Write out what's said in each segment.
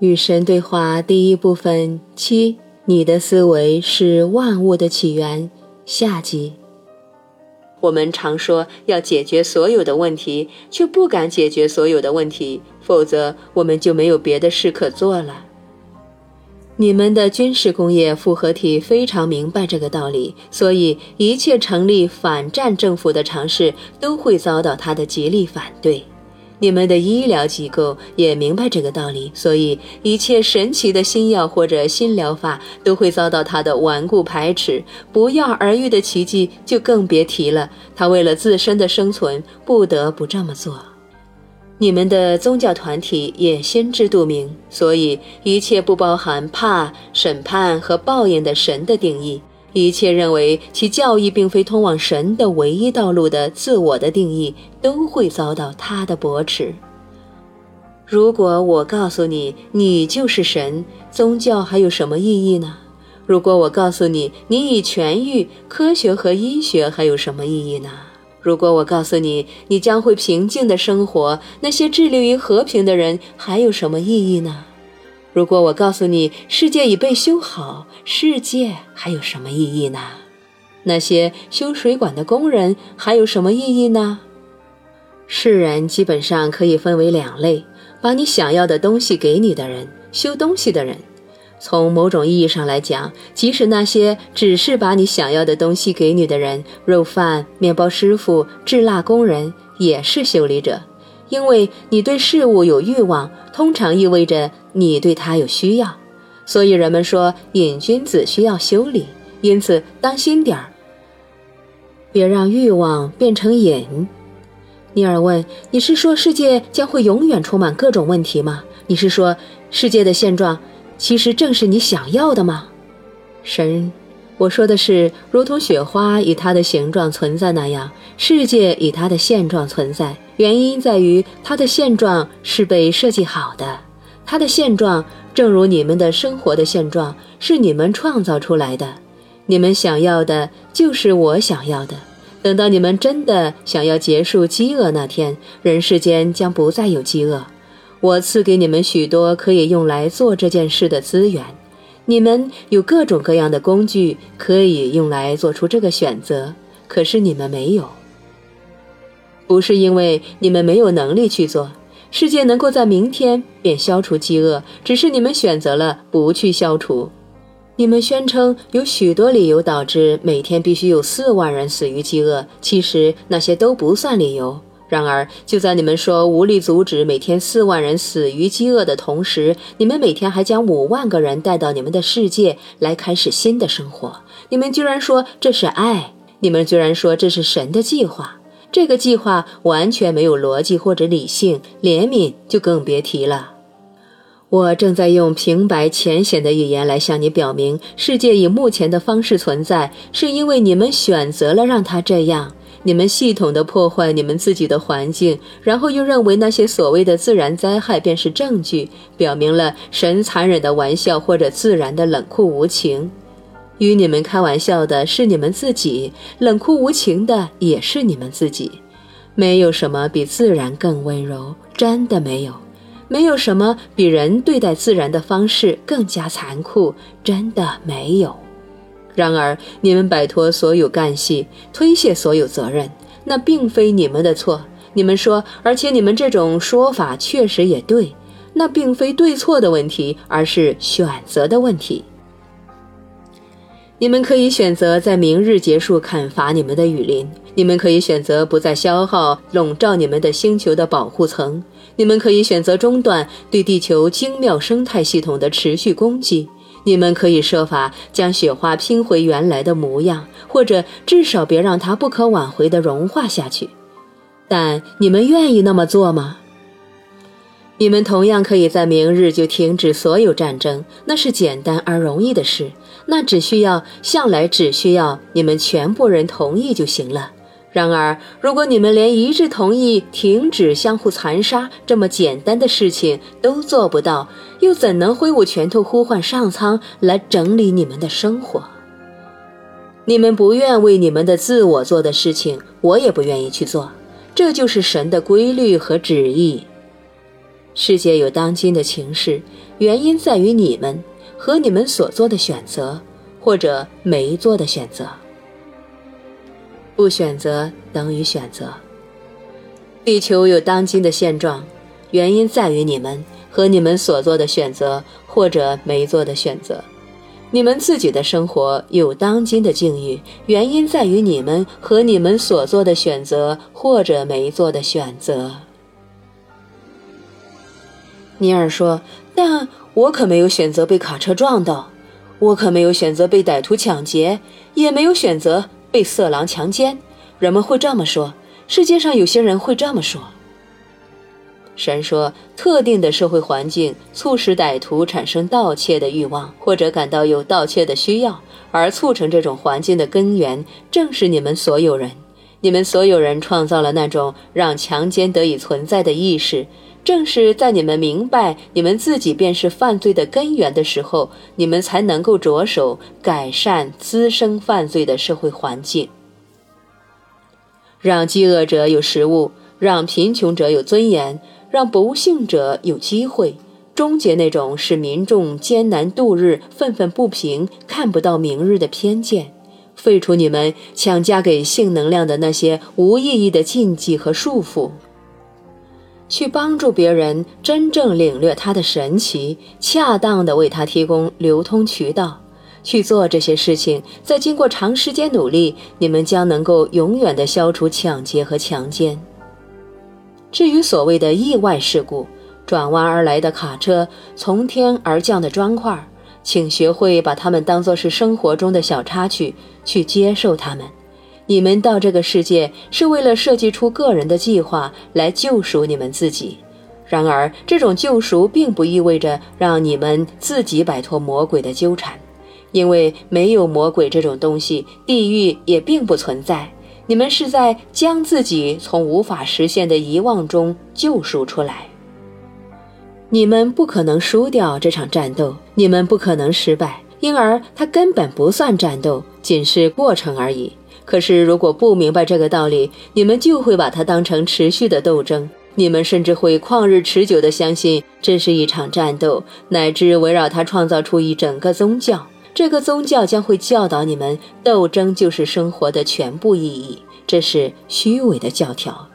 与神对话第一部分七，你的思维是万物的起源。下集。我们常说要解决所有的问题，却不敢解决所有的问题，否则我们就没有别的事可做了。你们的军事工业复合体非常明白这个道理，所以一切成立反战政府的尝试都会遭到他的极力反对。你们的医疗机构也明白这个道理，所以一切神奇的新药或者新疗法都会遭到他的顽固排斥。不药而愈的奇迹就更别提了，他为了自身的生存不得不这么做。你们的宗教团体也心知肚明，所以一切不包含怕审判和报应的神的定义。一切认为其教义并非通往神的唯一道路的自我的定义，都会遭到他的驳斥。如果我告诉你你就是神，宗教还有什么意义呢？如果我告诉你你已痊愈，科学和医学还有什么意义呢？如果我告诉你你将会平静的生活，那些致力于和平的人还有什么意义呢？如果我告诉你世界已被修好，世界还有什么意义呢？那些修水管的工人还有什么意义呢？世人基本上可以分为两类：把你想要的东西给你的人，修东西的人。从某种意义上来讲，即使那些只是把你想要的东西给你的人，肉贩、面包师傅、制蜡工人，也是修理者。因为你对事物有欲望，通常意味着你对它有需要，所以人们说瘾君子需要修理。因此，当心点儿，别让欲望变成瘾。尼尔问：“你是说世界将会永远充满各种问题吗？你是说世界的现状其实正是你想要的吗？”神。我说的是，如同雪花以它的形状存在那样，世界以它的现状存在。原因在于它的现状是被设计好的，它的现状正如你们的生活的现状是你们创造出来的。你们想要的就是我想要的。等到你们真的想要结束饥饿那天，人世间将不再有饥饿。我赐给你们许多可以用来做这件事的资源。你们有各种各样的工具可以用来做出这个选择，可是你们没有。不是因为你们没有能力去做，世界能够在明天便消除饥饿，只是你们选择了不去消除。你们宣称有许多理由导致每天必须有四万人死于饥饿，其实那些都不算理由。然而，就在你们说无力阻止每天四万人死于饥饿的同时，你们每天还将五万个人带到你们的世界来开始新的生活。你们居然说这是爱，你们居然说这是神的计划。这个计划完全没有逻辑或者理性，怜悯就更别提了。我正在用平白浅显的语言来向你表明，世界以目前的方式存在，是因为你们选择了让它这样。你们系统的破坏你们自己的环境，然后又认为那些所谓的自然灾害便是证据，表明了神残忍的玩笑或者自然的冷酷无情。与你们开玩笑的是你们自己，冷酷无情的也是你们自己。没有什么比自然更温柔，真的没有。没有什么比人对待自然的方式更加残酷，真的没有。然而，你们摆脱所有干系，推卸所有责任，那并非你们的错。你们说，而且你们这种说法确实也对，那并非对错的问题，而是选择的问题。你们可以选择在明日结束砍伐你们的雨林，你们可以选择不再消耗笼罩你们的星球的保护层，你们可以选择中断对地球精妙生态系统的持续攻击。你们可以设法将雪花拼回原来的模样，或者至少别让它不可挽回地融化下去。但你们愿意那么做吗？你们同样可以在明日就停止所有战争，那是简单而容易的事。那只需要向来只需要你们全部人同意就行了。然而，如果你们连一致同意停止相互残杀这么简单的事情都做不到，又怎能挥舞拳头呼唤上苍来整理你们的生活？你们不愿为你们的自我做的事情，我也不愿意去做。这就是神的规律和旨意。世界有当今的情势，原因在于你们和你们所做的选择，或者没做的选择。不选择等于选择。地球有当今的现状，原因在于你们和你们所做的选择，或者没做的选择。你们自己的生活有当今的境遇，原因在于你们和你们所做的选择，或者没做的选择。尼尔说：“但我可没有选择被卡车撞到，我可没有选择被歹徒抢劫，也没有选择被色狼强奸。人们会这么说，世界上有些人会这么说。”神说：“特定的社会环境促使歹徒产生盗窃的欲望，或者感到有盗窃的需要，而促成这种环境的根源正是你们所有人。你们所有人创造了那种让强奸得以存在的意识。”正是在你们明白你们自己便是犯罪的根源的时候，你们才能够着手改善滋生犯罪的社会环境，让饥饿者有食物，让贫穷者有尊严，让不幸者有机会，终结那种使民众艰难度日、愤愤不平、看不到明日的偏见，废除你们强加给性能量的那些无意义的禁忌和束缚。去帮助别人真正领略它的神奇，恰当的为他提供流通渠道，去做这些事情。在经过长时间努力，你们将能够永远的消除抢劫和强奸。至于所谓的意外事故，转弯而来的卡车，从天而降的砖块，请学会把它们当作是生活中的小插曲，去接受它们。你们到这个世界是为了设计出个人的计划来救赎你们自己，然而这种救赎并不意味着让你们自己摆脱魔鬼的纠缠，因为没有魔鬼这种东西，地狱也并不存在。你们是在将自己从无法实现的遗忘中救赎出来。你们不可能输掉这场战斗，你们不可能失败，因而它根本不算战斗，仅是过程而已。可是，如果不明白这个道理，你们就会把它当成持续的斗争。你们甚至会旷日持久地相信这是一场战斗，乃至围绕它创造出一整个宗教。这个宗教将会教导你们，斗争就是生活的全部意义。这是虚伪的教条。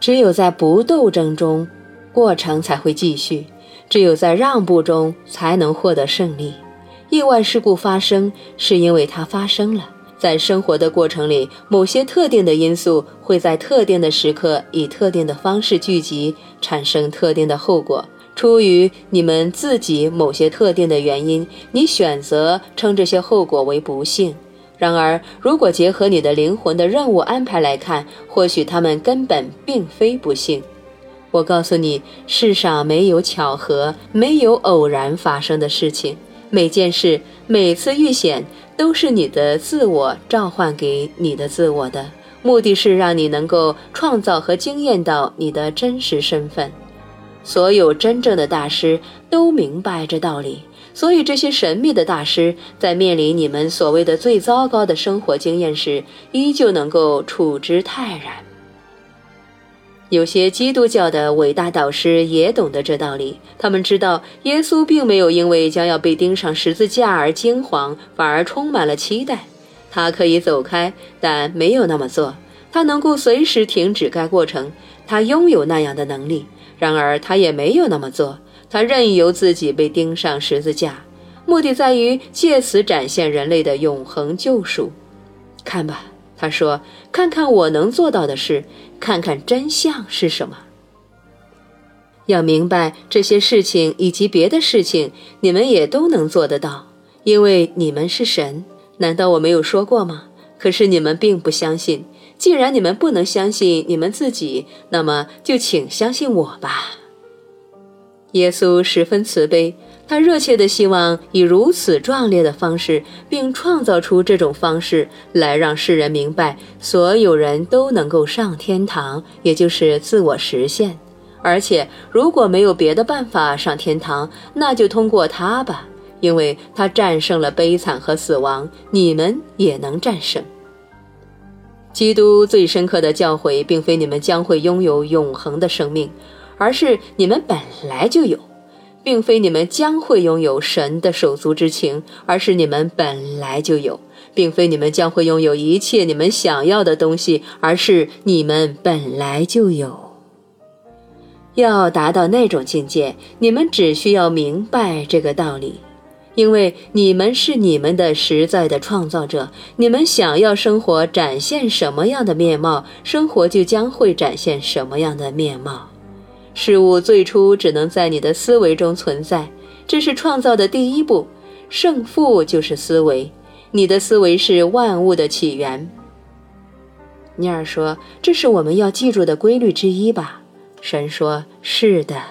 只有在不斗争中，过程才会继续；只有在让步中，才能获得胜利。意外事故发生，是因为它发生了。在生活的过程里，某些特定的因素会在特定的时刻以特定的方式聚集，产生特定的后果。出于你们自己某些特定的原因，你选择称这些后果为不幸。然而，如果结合你的灵魂的任务安排来看，或许他们根本并非不幸。我告诉你，世上没有巧合，没有偶然发生的事情。每件事，每次遇险。都是你的自我召唤给你的自我的目的是让你能够创造和惊艳到你的真实身份。所有真正的大师都明白这道理，所以这些神秘的大师在面临你们所谓的最糟糕的生活经验时，依旧能够处之泰然。有些基督教的伟大导师也懂得这道理。他们知道，耶稣并没有因为将要被钉上十字架而惊慌，反而充满了期待。他可以走开，但没有那么做。他能够随时停止该过程，他拥有那样的能力。然而，他也没有那么做。他任由自己被钉上十字架，目的在于借此展现人类的永恒救赎。看吧。他说：“看看我能做到的事，看看真相是什么。要明白这些事情以及别的事情，你们也都能做得到，因为你们是神。难道我没有说过吗？可是你们并不相信。既然你们不能相信你们自己，那么就请相信我吧。”耶稣十分慈悲。他热切地希望以如此壮烈的方式，并创造出这种方式来让世人明白，所有人都能够上天堂，也就是自我实现。而且，如果没有别的办法上天堂，那就通过他吧，因为他战胜了悲惨和死亡，你们也能战胜。基督最深刻的教诲，并非你们将会拥有永恒的生命。而是你们本来就有，并非你们将会拥有神的手足之情，而是你们本来就有，并非你们将会拥有一切你们想要的东西，而是你们本来就有。要达到那种境界，你们只需要明白这个道理。因为你们是你们的实在的创造者，你们想要生活展现什么样的面貌，生活就将会展现什么样的面貌。事物最初只能在你的思维中存在，这是创造的第一步。胜负就是思维，你的思维是万物的起源。尼尔说：“这是我们要记住的规律之一吧？”神说：“是的。”